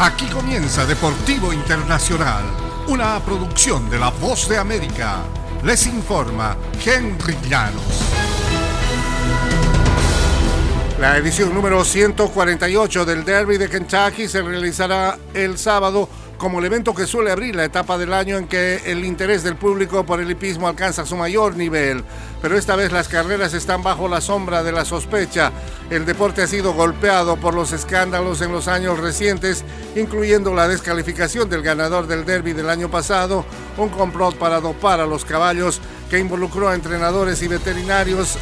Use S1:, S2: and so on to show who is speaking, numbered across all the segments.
S1: Aquí comienza Deportivo Internacional, una producción de La Voz de América. Les informa Henry Llanos. La edición número 148 del Derby de Kentucky se realizará el sábado como el evento que suele abrir la etapa del año en que el interés del público por el hipismo alcanza su mayor nivel. Pero esta vez las carreras están bajo la sombra de la sospecha. El deporte ha sido golpeado por los escándalos en los años recientes, incluyendo la descalificación del ganador del derby del año pasado, un complot para dopar a los caballos que involucró a entrenadores y veterinarios,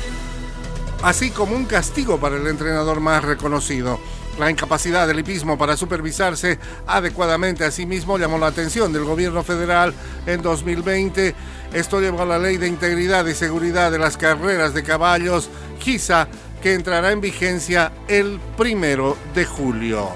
S1: así como un castigo para el entrenador más reconocido. La incapacidad del hipismo para supervisarse adecuadamente a sí mismo llamó la atención del gobierno federal en 2020. Esto llevó a la ley de integridad y seguridad de las carreras de caballos, GISA, que entrará en vigencia el primero de julio.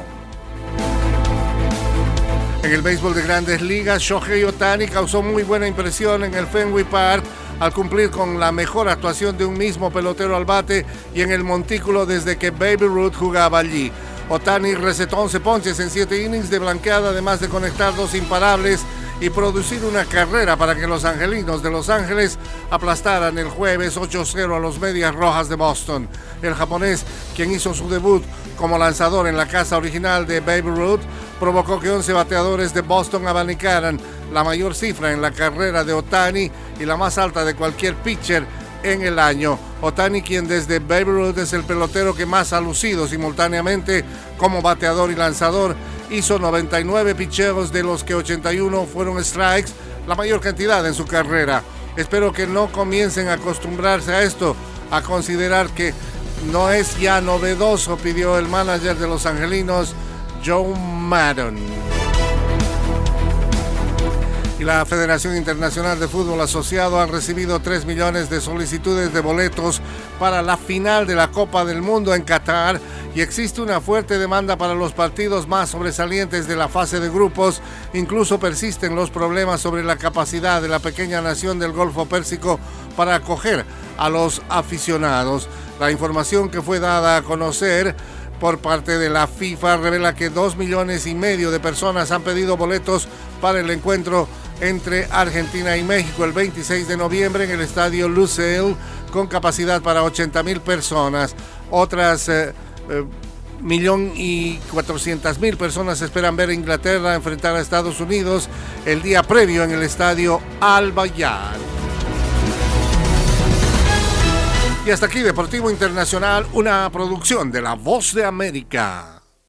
S1: En el béisbol de grandes ligas, Shohei Otani causó muy buena impresión en el Fenway Park al cumplir con la mejor actuación de un mismo pelotero al bate y en el montículo desde que Baby Ruth jugaba allí. Otani recetó 11 ponches en 7 innings de blanqueada, además de conectar dos imparables y producir una carrera para que los angelinos de Los Ángeles aplastaran el jueves 8-0 a los Medias Rojas de Boston. El japonés, quien hizo su debut como lanzador en la casa original de Baby Ruth, provocó que 11 bateadores de Boston abanicaran la mayor cifra en la carrera de Otani y la más alta de cualquier pitcher en el año. Otani, quien desde Baby Ruth es el pelotero que más ha lucido simultáneamente como bateador y lanzador, hizo 99 picheos de los que 81 fueron strikes, la mayor cantidad en su carrera. Espero que no comiencen a acostumbrarse a esto, a considerar que no es ya novedoso, pidió el manager de los Angelinos, Joe Madden la Federación Internacional de Fútbol Asociado han recibido 3 millones de solicitudes de boletos para la final de la Copa del Mundo en Qatar y existe una fuerte demanda para los partidos más sobresalientes de la fase de grupos. Incluso persisten los problemas sobre la capacidad de la pequeña nación del Golfo Pérsico para acoger a los aficionados. La información que fue dada a conocer por parte de la FIFA revela que dos millones y medio de personas han pedido boletos para el encuentro entre Argentina y México el 26 de noviembre en el estadio Lusail con capacidad para 80 mil personas. Otras eh, eh, millón y cuatrocientas mil personas esperan ver a Inglaterra enfrentar a Estados Unidos el día previo en el estadio Al Bayar. Y hasta aquí Deportivo Internacional, una producción de La Voz de América.